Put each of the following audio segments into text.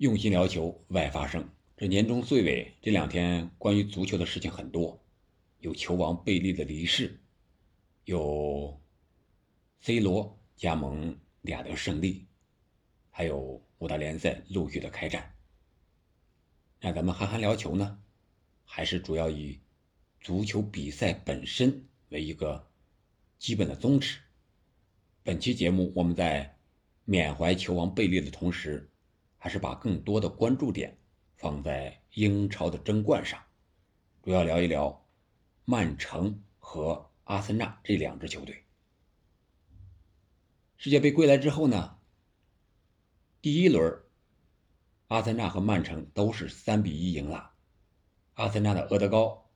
用心聊球，外发声。这年终岁尾这两天，关于足球的事情很多，有球王贝利的离世，有 C 罗加盟利雅得胜利，还有五大联赛陆续的开战。那咱们憨憨聊球呢，还是主要以足球比赛本身为一个基本的宗旨。本期节目，我们在缅怀球王贝利的同时。还是把更多的关注点放在英超的争冠上，主要聊一聊曼城和阿森纳这两支球队。世界杯归来之后呢，第一轮，阿森纳和曼城都是三比一赢了，阿森纳的厄德高，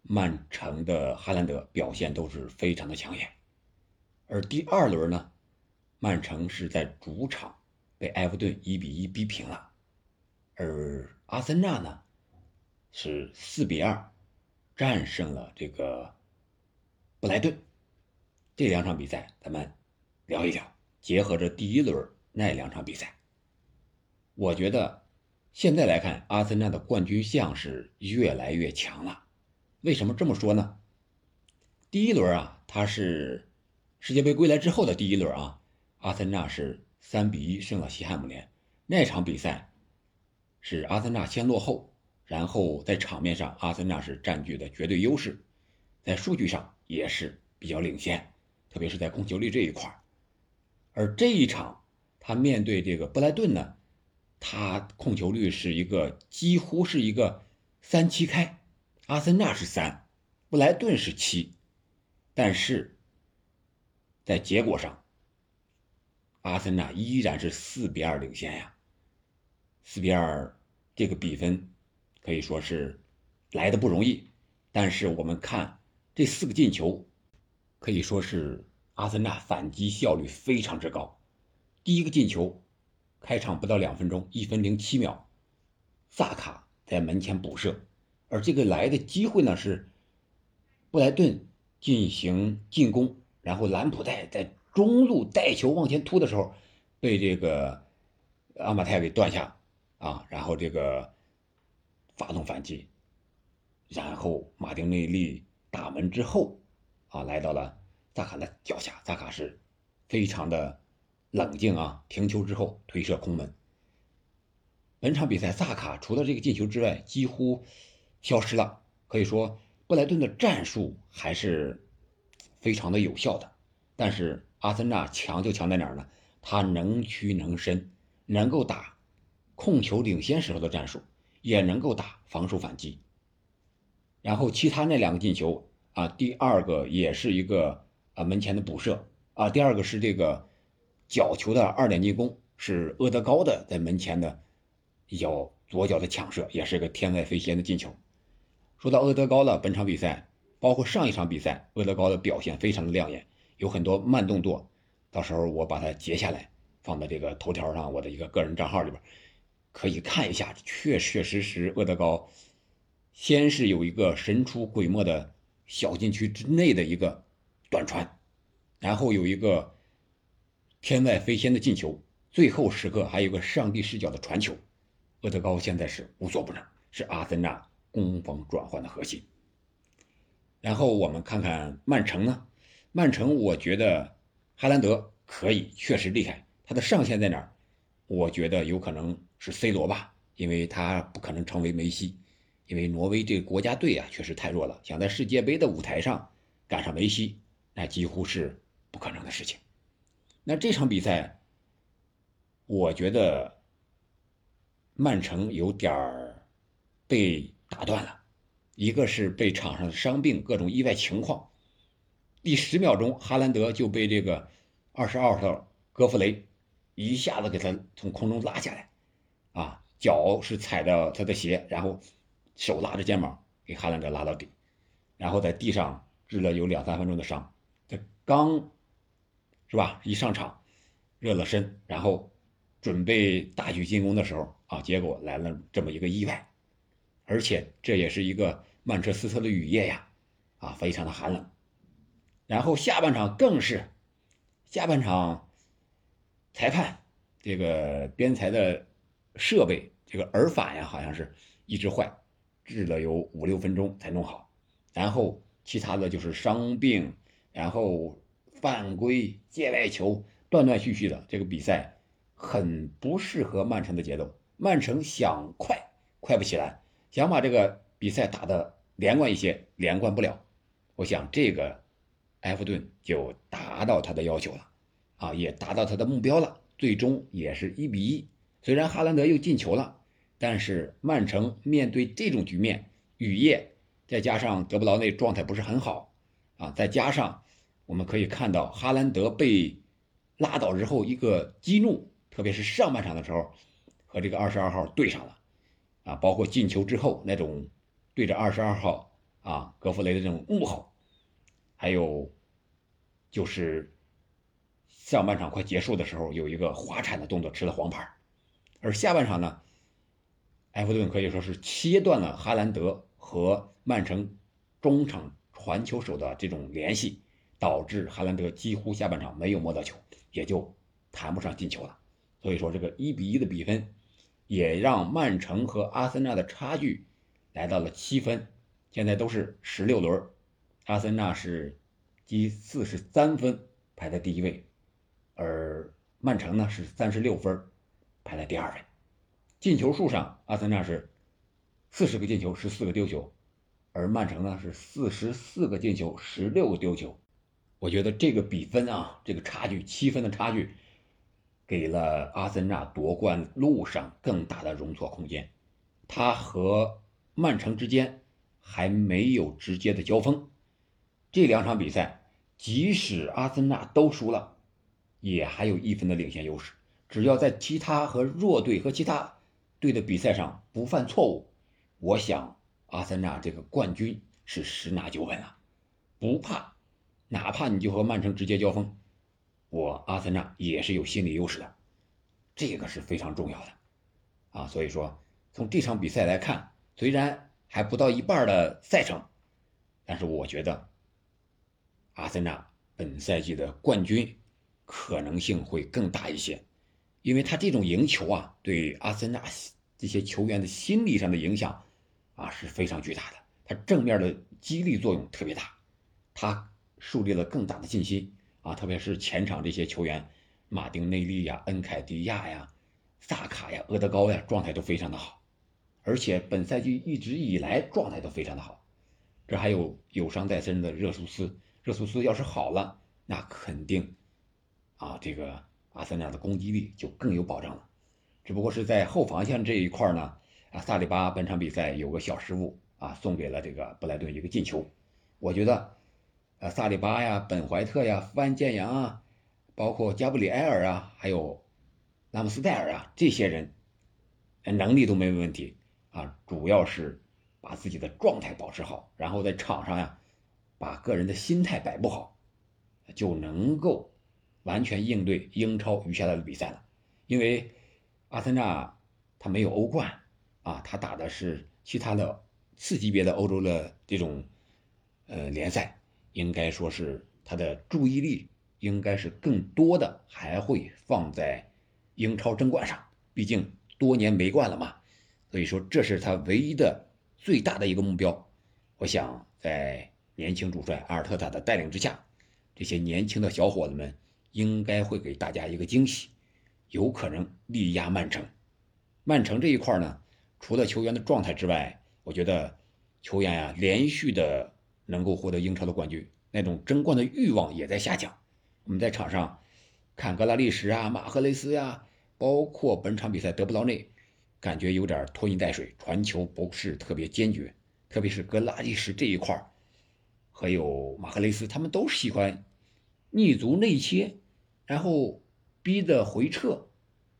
曼城的哈兰德表现都是非常的抢眼，而第二轮呢，曼城是在主场。被埃弗顿一比一逼平了，而阿森纳呢是四比二战胜了这个布莱顿。这两场比赛咱们聊一聊，结合着第一轮那两场比赛，我觉得现在来看，阿森纳的冠军相是越来越强了。为什么这么说呢？第一轮啊，他是世界杯归来之后的第一轮啊，阿森纳是。三比一胜了西汉姆联，那场比赛是阿森纳先落后，然后在场面上阿森纳是占据的绝对优势，在数据上也是比较领先，特别是在控球率这一块而这一场他面对这个布莱顿呢，他控球率是一个几乎是一个三七开，阿森纳是三，布莱顿是七，但是在结果上。阿森纳依然是四比二领先呀，四比二这个比分可以说是来的不容易。但是我们看这四个进球，可以说是阿森纳反击效率非常之高。第一个进球，开场不到两分钟，一分零七秒，萨卡在门前补射，而这个来的机会呢是布莱顿进行进攻，然后兰普代在。中路带球往前突的时候，被这个阿马泰给断下啊，然后这个发动反击，然后马丁内利打门之后啊，来到了萨卡的脚下，萨卡是非常的冷静啊，停球之后推射空门。本场比赛萨卡除了这个进球之外几乎消失了，可以说布莱顿的战术还是非常的有效的，但是。阿森纳强就强在哪儿呢？他能屈能伸，能够打控球领先时候的战术，也能够打防守反击。然后其他那两个进球啊，第二个也是一个啊门前的补射啊，第二个是这个角球的二点进攻，是厄德高的在门前的脚左脚的抢射，也是个天外飞仙的进球。说到厄德高了，本场比赛包括上一场比赛，厄德高的表现非常的亮眼。有很多慢动作，到时候我把它截下来，放在这个头条上，我的一个个人账号里边，可以看一下。确确实实，厄德高先是有一个神出鬼没的小禁区之内的一个短传，然后有一个天外飞仙的进球，最后时刻还有个上帝视角的传球。厄德高现在是无所不能，是阿森纳攻防转换的核心。然后我们看看曼城呢？曼城，我觉得哈兰德可以，确实厉害。他的上限在哪儿？我觉得有可能是 C 罗吧，因为他不可能成为梅西，因为挪威这个国家队啊确实太弱了，想在世界杯的舞台上赶上梅西，那几乎是不可能的事情。那这场比赛，我觉得曼城有点儿被打断了，一个是被场上的伤病、各种意外情况。第十秒钟，哈兰德就被这个二十二号戈弗雷一下子给他从空中拉下来，啊，脚是踩着他的鞋，然后手拉着肩膀给哈兰德拉到底，然后在地上治了有两三分钟的伤。他刚是吧？一上场热了身，然后准备大举进攻的时候啊，结果来了这么一个意外，而且这也是一个曼彻斯特的雨夜呀，啊，非常的寒冷。然后下半场更是，下半场，裁判这个边裁的设备这个耳返呀，好像是一直坏，治了有五六分钟才弄好。然后其他的就是伤病，然后犯规、界外球，断断续续的。这个比赛很不适合曼城的节奏。曼城想快，快不起来；想把这个比赛打得连贯一些，连贯不了。我想这个埃弗顿就达到他的要求了，啊，也达到他的目标了。最终也是一比一。虽然哈兰德又进球了，但是曼城面对这种局面，雨夜再加上德布劳内状态不是很好，啊，再加上我们可以看到哈兰德被拉倒之后一个激怒，特别是上半场的时候和这个二十二号对上了，啊，包括进球之后那种对着二十二号啊格弗雷的这种怒吼。还有，就是上半场快结束的时候，有一个滑铲的动作吃了黄牌，而下半场呢，埃弗顿可以说是切断了哈兰德和曼城中场传球手的这种联系，导致哈兰德几乎下半场没有摸到球，也就谈不上进球了。所以说，这个一比一的比分，也让曼城和阿森纳的差距来到了七分，现在都是十六轮。阿森纳是积四十三分，排在第一位，而曼城呢是三十六分，排在第二位。进球数上，阿森纳是四十个进球，十四个丢球，而曼城呢是四十四个进球，十六个丢球。我觉得这个比分啊，这个差距七分的差距，给了阿森纳夺冠路上更大的容错空间。他和曼城之间还没有直接的交锋。这两场比赛，即使阿森纳都输了，也还有一分的领先优势。只要在其他和弱队和其他队的比赛上不犯错误，我想阿森纳这个冠军是十拿九稳了，不怕。哪怕你就和曼城直接交锋，我阿森纳也是有心理优势的，这个是非常重要的啊。所以说，从这场比赛来看，虽然还不到一半的赛程，但是我觉得。阿森纳本赛季的冠军可能性会更大一些，因为他这种赢球啊，对阿森纳这些球员的心理上的影响啊是非常巨大的，他正面的激励作用特别大，他树立了更大的信心啊，特别是前场这些球员，马丁内利呀、恩凯迪亚呀、萨卡呀、厄德高呀，状态都非常的好，而且本赛季一直以来状态都非常的好，这还有有伤在身的热苏斯。热苏斯要是好了，那肯定，啊，这个阿森纳的攻击力就更有保障了。只不过是在后防线这一块呢，啊，萨里巴本场比赛有个小失误啊，送给了这个布莱顿一个进球。我觉得，啊，萨里巴呀、本怀特呀、富安建阳啊，包括加布里埃尔啊，还有拉姆斯戴尔啊，这些人，能力都没问题啊，主要是把自己的状态保持好，然后在场上呀。把个人的心态摆不好，就能够完全应对英超余下的比赛了。因为阿森纳他没有欧冠啊，他打的是其他的次级别的欧洲的这种呃联赛，应该说是他的注意力应该是更多的还会放在英超争冠上。毕竟多年没冠了嘛，所以说这是他唯一的最大的一个目标。我想在。年轻主帅阿尔特塔的带领之下，这些年轻的小伙子们应该会给大家一个惊喜，有可能力压曼城。曼城这一块呢，除了球员的状态之外，我觉得球员呀连续的能够获得英超的冠军，那种争冠的欲望也在下降。我们在场上看格拉利什啊、马赫雷斯呀，包括本场比赛德布劳内，感觉有点拖泥带水，传球不是特别坚决，特别是格拉利什这一块还有马赫雷斯，他们都喜欢逆足内切，然后逼着回撤，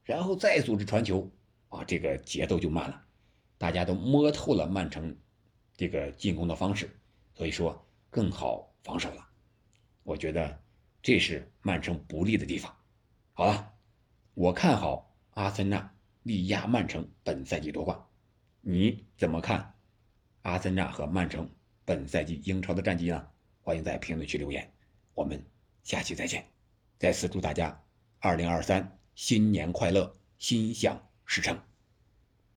然后再组织传球啊，这个节奏就慢了。大家都摸透了曼城这个进攻的方式，所以说更好防守了。我觉得这是曼城不利的地方。好了，我看好阿森纳力压曼城本赛季夺冠，你怎么看？阿森纳和曼城？本赛季英超的战绩呢？欢迎在评论区留言，我们下期再见。再次祝大家二零二三新年快乐，心想事成。